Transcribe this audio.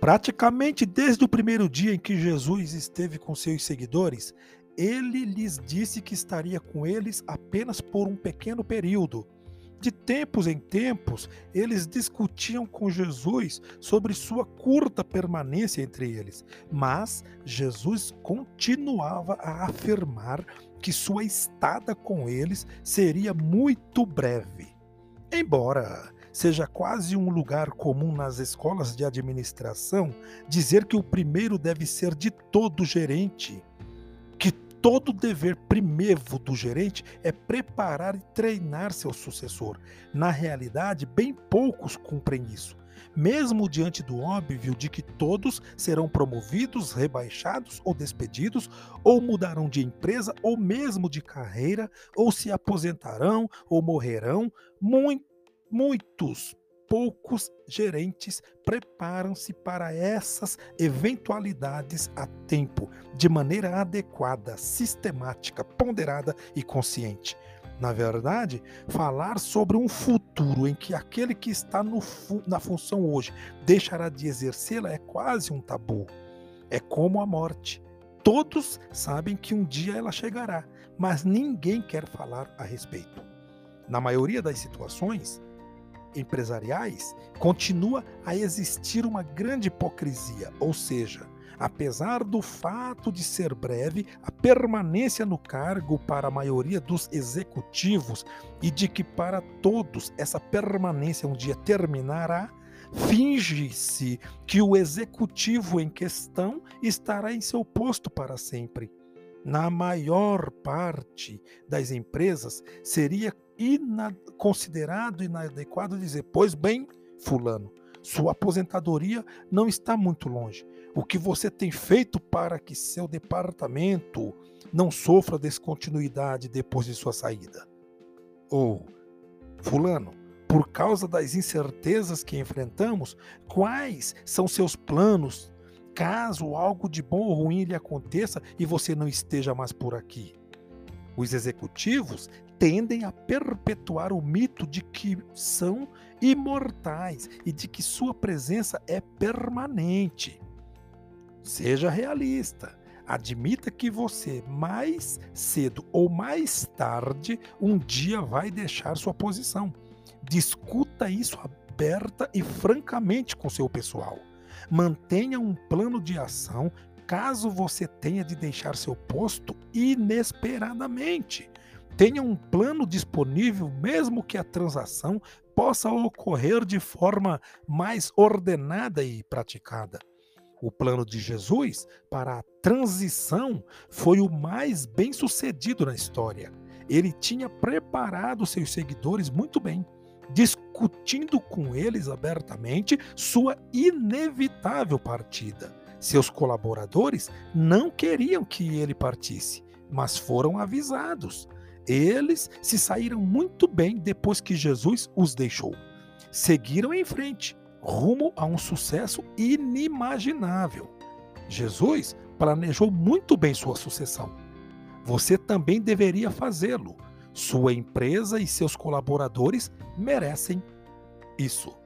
Praticamente desde o primeiro dia em que Jesus esteve com seus seguidores, ele lhes disse que estaria com eles apenas por um pequeno período. De tempos em tempos, eles discutiam com Jesus sobre sua curta permanência entre eles, mas Jesus continuava a afirmar que sua estada com eles seria muito breve. Embora seja quase um lugar comum nas escolas de administração dizer que o primeiro deve ser de todo gerente, que todo dever primeiro do gerente é preparar e treinar seu sucessor. Na realidade, bem poucos cumprem isso. Mesmo diante do óbvio de que todos serão promovidos, rebaixados ou despedidos, ou mudarão de empresa, ou mesmo de carreira, ou se aposentarão ou morrerão, muito muitos poucos gerentes preparam-se para essas eventualidades a tempo, de maneira adequada, sistemática, ponderada e consciente. Na verdade, falar sobre um futuro em que aquele que está fu na função hoje deixará de exercê-la é quase um tabu. É como a morte. Todos sabem que um dia ela chegará, mas ninguém quer falar a respeito. Na maioria das situações, empresariais, continua a existir uma grande hipocrisia, ou seja, apesar do fato de ser breve, a permanência no cargo para a maioria dos executivos e de que para todos essa permanência um dia terminará, finge-se que o executivo em questão estará em seu posto para sempre. Na maior parte das empresas, seria ina considerado inadequado dizer: Pois bem, Fulano, sua aposentadoria não está muito longe. O que você tem feito para que seu departamento não sofra descontinuidade depois de sua saída? Ou, Fulano, por causa das incertezas que enfrentamos, quais são seus planos caso algo de bom ou ruim lhe aconteça e você não esteja mais por aqui? Os executivos tendem a perpetuar o mito de que são imortais e de que sua presença é permanente. Seja realista. Admita que você, mais cedo ou mais tarde, um dia vai deixar sua posição. Discuta isso aberta e francamente com seu pessoal. Mantenha um plano de ação caso você tenha de deixar seu posto inesperadamente. Tenha um plano disponível, mesmo que a transação possa ocorrer de forma mais ordenada e praticada. O plano de Jesus para a transição foi o mais bem sucedido na história. Ele tinha preparado seus seguidores muito bem, discutindo com eles abertamente sua inevitável partida. Seus colaboradores não queriam que ele partisse, mas foram avisados. Eles se saíram muito bem depois que Jesus os deixou. Seguiram em frente, rumo a um sucesso inimaginável. Jesus planejou muito bem sua sucessão. Você também deveria fazê-lo. Sua empresa e seus colaboradores merecem isso.